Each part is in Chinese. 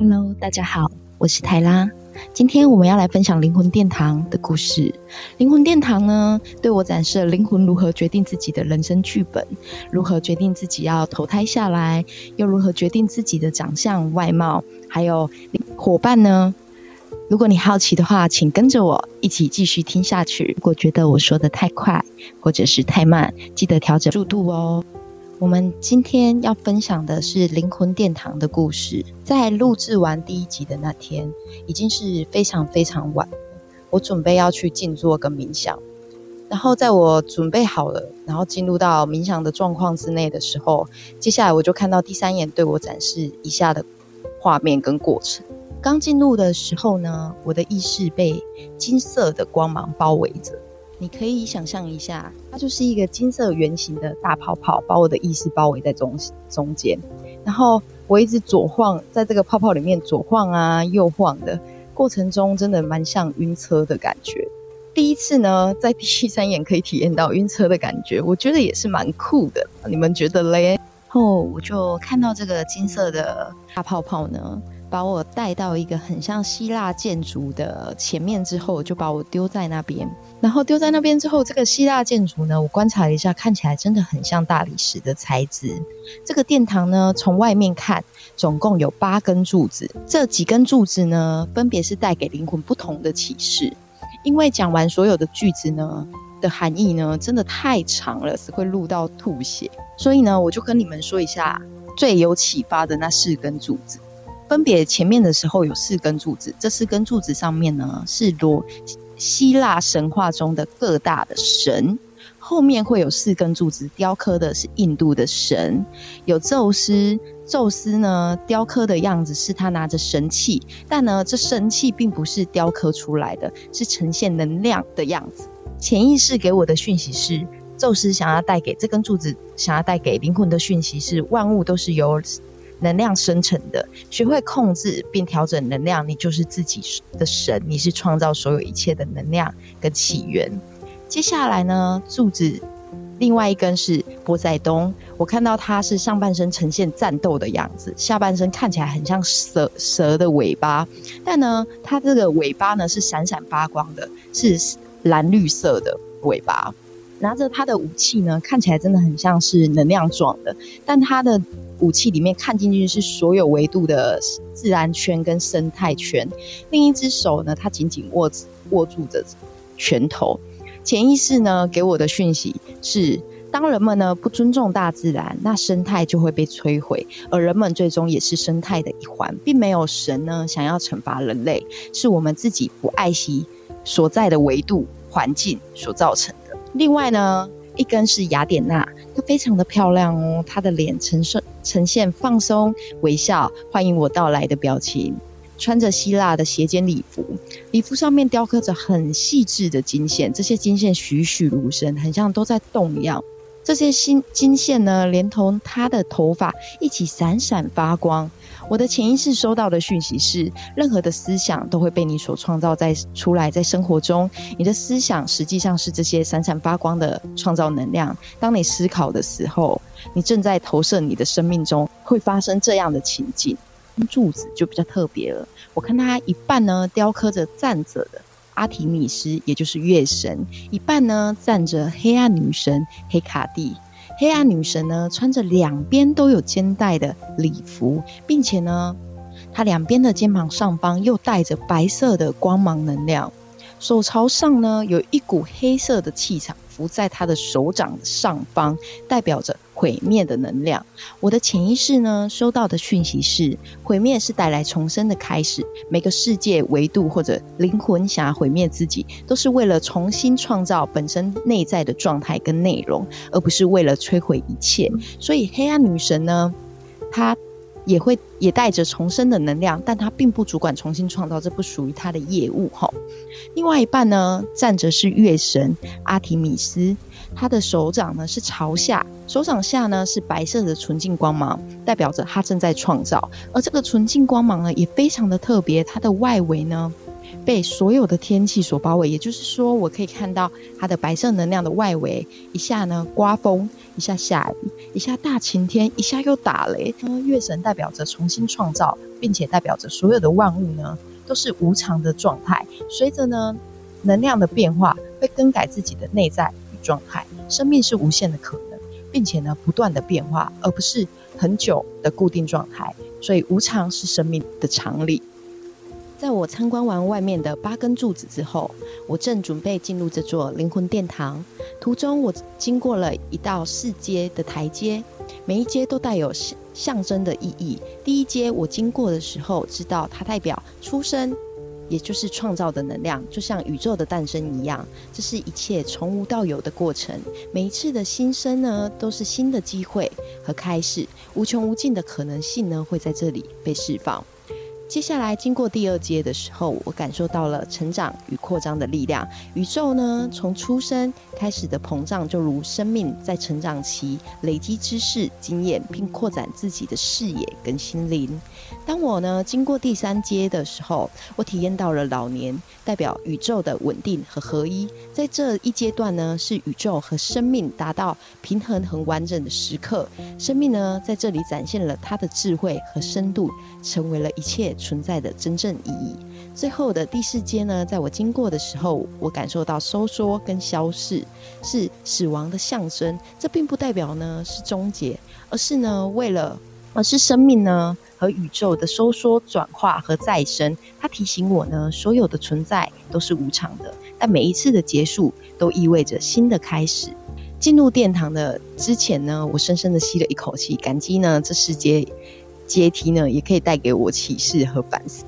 Hello，大家好，我是泰拉。今天我们要来分享灵魂殿堂的故事。灵魂殿堂呢，对我展示了灵魂如何决定自己的人生剧本，如何决定自己要投胎下来，又如何决定自己的长相、外貌，还有伙伴呢？如果你好奇的话，请跟着我一起继续听下去。如果觉得我说的太快或者是太慢，记得调整速度哦。我们今天要分享的是灵魂殿堂的故事。在录制完第一集的那天，已经是非常非常晚，我准备要去静坐跟冥想。然后在我准备好了，然后进入到冥想的状况之内的时候，接下来我就看到第三眼对我展示以下的画面跟过程。刚进入的时候呢，我的意识被金色的光芒包围着。你可以想象一下，它就是一个金色圆形的大泡泡，把我的意识包围在中中间。然后我一直左晃，在这个泡泡里面左晃啊右晃的过程中，真的蛮像晕车的感觉。第一次呢，在第三眼可以体验到晕车的感觉，我觉得也是蛮酷的。你们觉得嘞？然后我就看到这个金色的大泡泡呢。把我带到一个很像希腊建筑的前面之后，就把我丢在那边。然后丢在那边之后，这个希腊建筑呢，我观察了一下，看起来真的很像大理石的材质。这个殿堂呢，从外面看，总共有八根柱子。这几根柱子呢，分别是带给灵魂不同的启示。因为讲完所有的句子呢的含义呢，真的太长了，是会录到吐血。所以呢，我就跟你们说一下最有启发的那四根柱子。分别前面的时候有四根柱子，这四根柱子上面呢是罗希腊神话中的各大的神，后面会有四根柱子雕刻的是印度的神，有宙斯，宙斯呢雕刻的样子是他拿着神器，但呢这神器并不是雕刻出来的，是呈现能量的样子。潜意识给我的讯息是，宙斯想要带给这根柱子，想要带给灵魂的讯息是，万物都是由。能量生成的，学会控制并调整能量，你就是自己的神，你是创造所有一切的能量跟起源。接下来呢，柱子另外一根是波塞冬，我看到它是上半身呈现战斗的样子，下半身看起来很像蛇蛇的尾巴，但呢，它这个尾巴呢是闪闪发光的，是蓝绿色的尾巴。拿着他的武器呢，看起来真的很像是能量状的，但他的武器里面看进去是所有维度的自然圈跟生态圈。另一只手呢，他紧紧握握住着拳头。潜意识呢给我的讯息是：当人们呢不尊重大自然，那生态就会被摧毁，而人们最终也是生态的一环，并没有神呢想要惩罚人类，是我们自己不爱惜所在的维度环境所造成的。另外呢，一根是雅典娜，她非常的漂亮哦，她的脸呈现呈现放松微笑，欢迎我到来的表情，穿着希腊的斜肩礼服，礼服上面雕刻着很细致的金线，这些金线栩栩如生，很像都在动一样。这些金金线呢，连同她的头发一起闪闪发光。我的潜意识收到的讯息是：任何的思想都会被你所创造在出来，在生活中，你的思想实际上是这些闪闪发光的创造能量。当你思考的时候，你正在投射你的生命中会发生这样的情景。柱子就比较特别了，我看它一半呢雕刻着站着的阿提米斯，也就是月神；一半呢站着黑暗女神黑卡蒂。黑暗女神呢，穿着两边都有肩带的礼服，并且呢，她两边的肩膀上方又带着白色的光芒能量，手朝上呢，有一股黑色的气场。浮在她的手掌上方，代表着毁灭的能量。我的潜意识呢，收到的讯息是：毁灭是带来重生的开始。每个世界维度或者灵魂想要毁灭自己，都是为了重新创造本身内在的状态跟内容，而不是为了摧毁一切。所以，黑暗女神呢，她。也会也带着重生的能量，但他并不主管重新创造，这不属于他的业务哈。另外一半呢，站着是月神阿提米斯，他的手掌呢是朝下，手掌下呢是白色的纯净光芒，代表着他正在创造。而这个纯净光芒呢也非常的特别，它的外围呢被所有的天气所包围，也就是说，我可以看到它的白色能量的外围，一下呢刮风，一下下雨，一下大晴天，一下又打雷。月神代表着重新创造，并且代表着所有的万物呢都是无常的状态，随着呢能量的变化，会更改自己的内在与状态。生命是无限的可能，并且呢不断的变化，而不是很久的固定状态。所以无常是生命的常理。在我参观完外面的八根柱子之后，我正准备进入这座灵魂殿堂。途中，我经过了一道四阶的台阶，每一阶都带有象象征的意义。第一阶我经过的时候，知道它代表出生，也就是创造的能量，就像宇宙的诞生一样。这是一切从无到有的过程。每一次的新生呢，都是新的机会和开始，无穷无尽的可能性呢，会在这里被释放。接下来经过第二阶的时候，我感受到了成长与扩张的力量。宇宙呢，从出生开始的膨胀，就如生命在成长期累积知识、经验，并扩展自己的视野跟心灵。当我呢经过第三阶的时候，我体验到了老年，代表宇宙的稳定和合一。在这一阶段呢，是宇宙和生命达到平衡和完整的时刻。生命呢，在这里展现了它的智慧和深度，成为了一切。存在的真正意义。最后的第四阶呢，在我经过的时候，我感受到收缩跟消逝是死亡的象征。这并不代表呢是终结，而是呢为了，而是生命呢和宇宙的收缩、转化和再生。它提醒我呢，所有的存在都是无常的，但每一次的结束都意味着新的开始。进入殿堂的之前呢，我深深的吸了一口气，感激呢这世界。阶梯呢，也可以带给我启示和反思。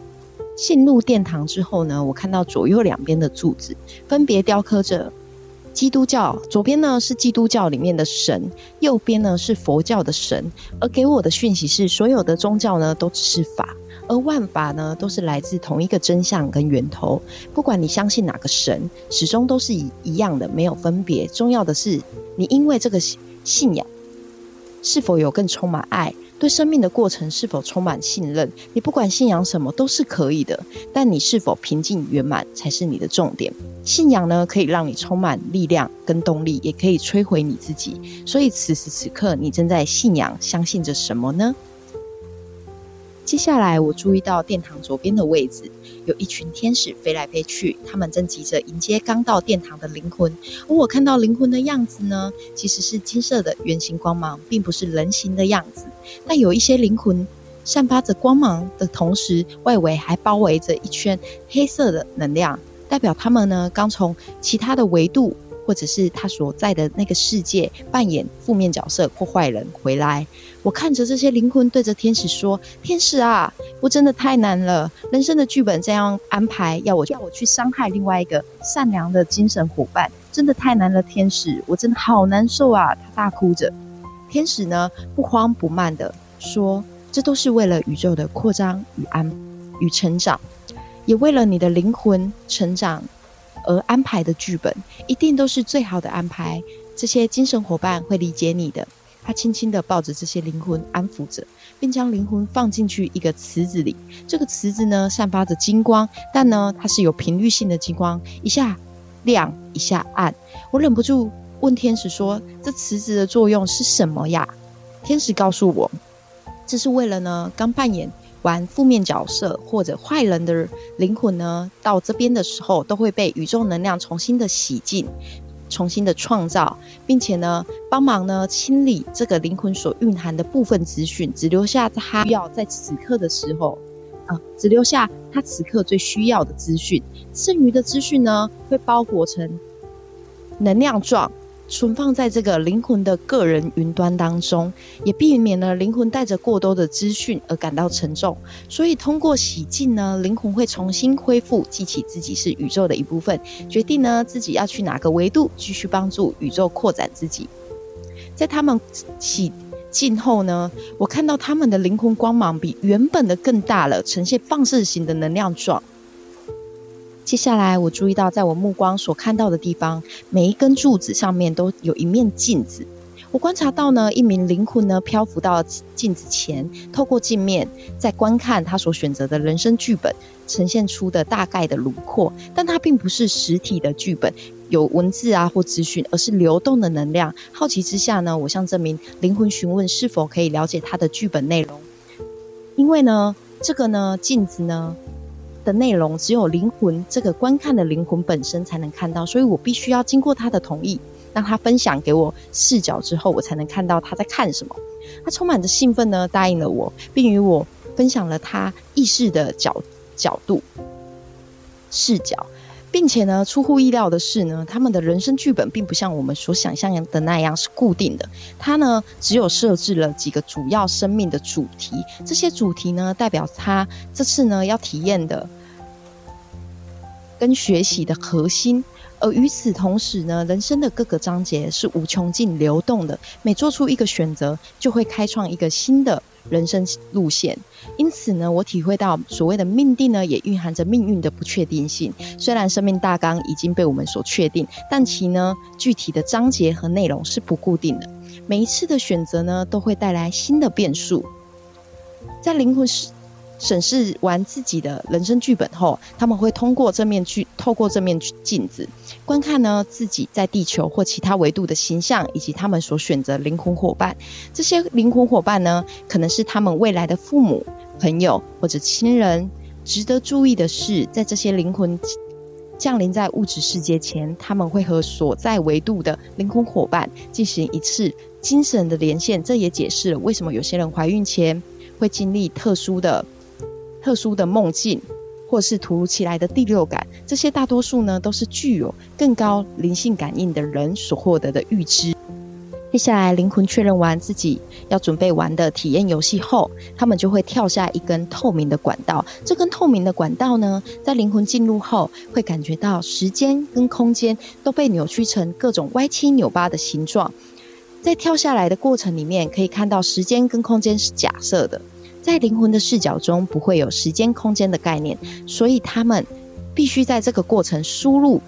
进入殿堂之后呢，我看到左右两边的柱子分别雕刻着基督教，左边呢是基督教里面的神，右边呢是佛教的神。而给我的讯息是，所有的宗教呢都只是法，而万法呢都是来自同一个真相跟源头。不管你相信哪个神，始终都是一一样的，没有分别。重要的是，你因为这个信仰是否有更充满爱。对生命的过程是否充满信任？你不管信仰什么都是可以的，但你是否平静圆满才是你的重点。信仰呢，可以让你充满力量跟动力，也可以摧毁你自己。所以此时此刻，你正在信仰、相信着什么呢？接下来，我注意到殿堂左边的位置有一群天使飞来飞去，他们正急着迎接刚到殿堂的灵魂。而我看到灵魂的样子呢，其实是金色的圆形光芒，并不是人形的样子。但有一些灵魂散发着光芒的同时，外围还包围着一圈黑色的能量，代表他们呢刚从其他的维度。或者是他所在的那个世界扮演负面角色或坏人回来，我看着这些灵魂对着天使说：“天使啊，我真的太难了，人生的剧本这样安排，要我要我去伤害另外一个善良的精神伙伴，真的太难了，天使，我真的好难受啊！”他大哭着。天使呢，不慌不慢的说：“这都是为了宇宙的扩张与安与成长，也为了你的灵魂成长。”而安排的剧本一定都是最好的安排，这些精神伙伴会理解你的。他轻轻地抱着这些灵魂，安抚着，并将灵魂放进去一个池子里。这个池子呢，散发着金光，但呢，它是有频率性的金光，一下亮，一下暗。我忍不住问天使说：“这池子的作用是什么呀？”天使告诉我：“这是为了呢，刚扮演。”玩负面角色或者坏人的灵魂呢，到这边的时候都会被宇宙能量重新的洗净、重新的创造，并且呢，帮忙呢清理这个灵魂所蕴含的部分资讯，只留下他要在此刻的时候啊，只留下他此刻最需要的资讯，剩余的资讯呢会包裹成能量状。存放在这个灵魂的个人云端当中，也避免了灵魂带着过多的资讯而感到沉重。所以，通过洗净呢，灵魂会重新恢复，记起自己是宇宙的一部分，决定呢自己要去哪个维度继续帮助宇宙扩展自己。在他们洗净后呢，我看到他们的灵魂光芒比原本的更大了，呈现放射型的能量状。接下来，我注意到，在我目光所看到的地方，每一根柱子上面都有一面镜子。我观察到呢，一名灵魂呢漂浮到镜子前，透过镜面在观看他所选择的人生剧本呈现出的大概的轮廓，但它并不是实体的剧本，有文字啊或资讯，而是流动的能量。好奇之下呢，我向这名灵魂询问是否可以了解他的剧本内容，因为呢，这个呢镜子呢。的内容只有灵魂这个观看的灵魂本身才能看到，所以我必须要经过他的同意，让他分享给我视角之后，我才能看到他在看什么。他充满着兴奋呢，答应了我，并与我分享了他意识的角角度视角。并且呢，出乎意料的是呢，他们的人生剧本并不像我们所想象的那样是固定的。他呢，只有设置了几个主要生命的主题，这些主题呢，代表他这次呢要体验的跟学习的核心。而与此同时呢，人生的各个章节是无穷尽流动的，每做出一个选择，就会开创一个新的。人生路线，因此呢，我体会到所谓的命定呢，也蕴含着命运的不确定性。虽然生命大纲已经被我们所确定，但其呢具体的章节和内容是不固定的。每一次的选择呢，都会带来新的变数。在灵魂是。审视完自己的人生剧本后，他们会通过这面去，透过这面镜子，观看呢自己在地球或其他维度的形象，以及他们所选择灵魂伙伴。这些灵魂伙伴呢，可能是他们未来的父母、朋友或者亲人。值得注意的是，在这些灵魂降临在物质世界前，他们会和所在维度的灵魂伙伴进行一次精神的连线。这也解释了为什么有些人怀孕前会经历特殊的。特殊的梦境，或是突如其来的第六感，这些大多数呢都是具有更高灵性感应的人所获得的预知。接下来，灵魂确认完自己要准备玩的体验游戏后，他们就会跳下一根透明的管道。这根透明的管道呢，在灵魂进入后，会感觉到时间跟空间都被扭曲成各种歪七扭八的形状。在跳下来的过程里面，可以看到时间跟空间是假设的。在灵魂的视角中，不会有时间空间的概念，所以他们必须在这个过程输入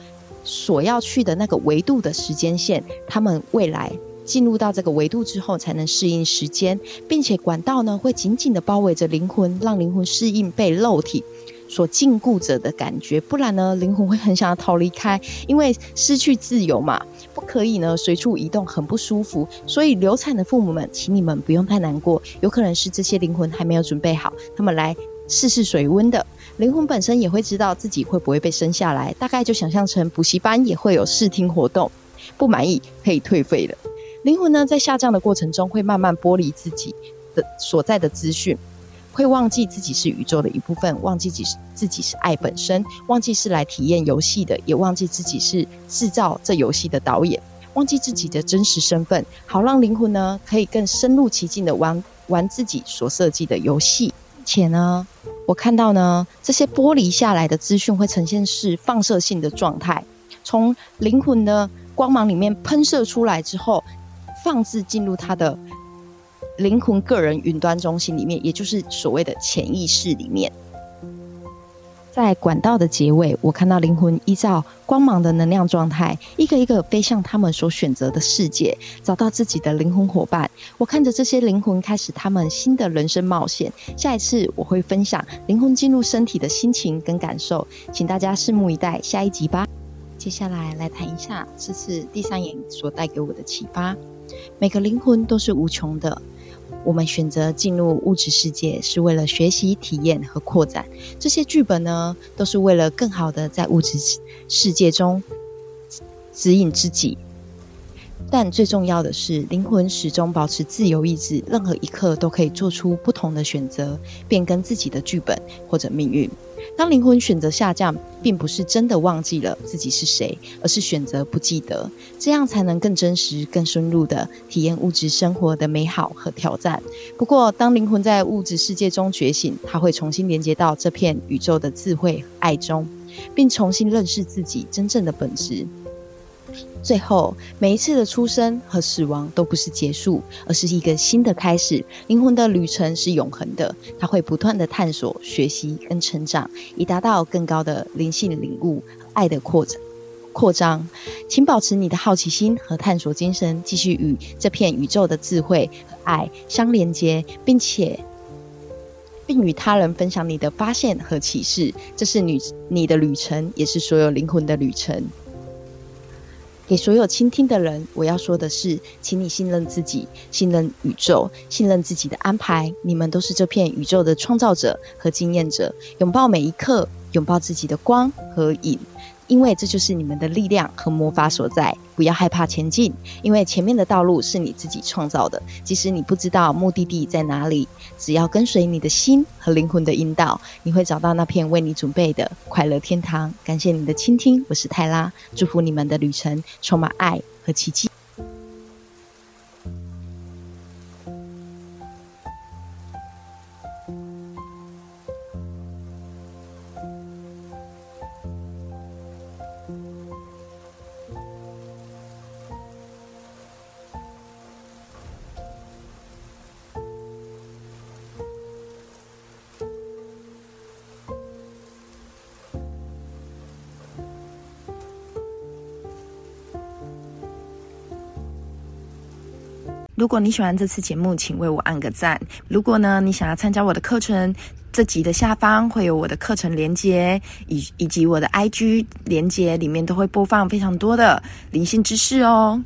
所要去的那个维度的时间线。他们未来进入到这个维度之后，才能适应时间，并且管道呢会紧紧的包围着灵魂，让灵魂适应被肉体。所禁锢着的感觉，不然呢，灵魂会很想要逃离开，因为失去自由嘛，不可以呢随处移动，很不舒服。所以流产的父母们，请你们不用太难过，有可能是这些灵魂还没有准备好，他们来试试水温的。灵魂本身也会知道自己会不会被生下来，大概就想象成补习班也会有试听活动，不满意可以退费的。灵魂呢，在下降的过程中，会慢慢剥离自己的所在的资讯。会忘记自己是宇宙的一部分，忘记自己是自己是爱本身，忘记是来体验游戏的，也忘记自己是制造这游戏的导演，忘记自己的真实身份，好让灵魂呢可以更深入其境的玩玩自己所设计的游戏。且呢，我看到呢这些剥离下来的资讯会呈现是放射性的状态，从灵魂的光芒里面喷射出来之后，放置进入它的。灵魂个人云端中心里面，也就是所谓的潜意识里面，在管道的结尾，我看到灵魂依照光芒的能量状态，一个一个飞向他们所选择的世界，找到自己的灵魂伙伴。我看着这些灵魂开始他们新的人生冒险。下一次我会分享灵魂进入身体的心情跟感受，请大家拭目以待下一集吧。接下来来谈一下这次第三眼所带给我的启发。每个灵魂都是无穷的。我们选择进入物质世界，是为了学习、体验和扩展。这些剧本呢，都是为了更好的在物质世界中指引自己。但最重要的是，灵魂始终保持自由意志，任何一刻都可以做出不同的选择，变更自己的剧本或者命运。当灵魂选择下降，并不是真的忘记了自己是谁，而是选择不记得，这样才能更真实、更深入的体验物质生活的美好和挑战。不过，当灵魂在物质世界中觉醒，他会重新连接到这片宇宙的智慧和爱中，并重新认识自己真正的本质。最后，每一次的出生和死亡都不是结束，而是一个新的开始。灵魂的旅程是永恒的，它会不断的探索、学习跟成长，以达到更高的灵性领悟爱的扩展。扩张。请保持你的好奇心和探索精神，继续与这片宇宙的智慧和爱相连接，并且并与他人分享你的发现和启示。这是你你的旅程，也是所有灵魂的旅程。给所有倾听的人，我要说的是，请你信任自己，信任宇宙，信任自己的安排。你们都是这片宇宙的创造者和经验者，拥抱每一刻，拥抱自己的光和影。因为这就是你们的力量和魔法所在。不要害怕前进，因为前面的道路是你自己创造的。即使你不知道目的地在哪里，只要跟随你的心和灵魂的引导，你会找到那片为你准备的快乐天堂。感谢你的倾听，我是泰拉，祝福你们的旅程充满爱和奇迹。如果你喜欢这次节目，请为我按个赞。如果呢，你想要参加我的课程，这集的下方会有我的课程连接，以以及我的 IG 连接，里面都会播放非常多的灵性知识哦。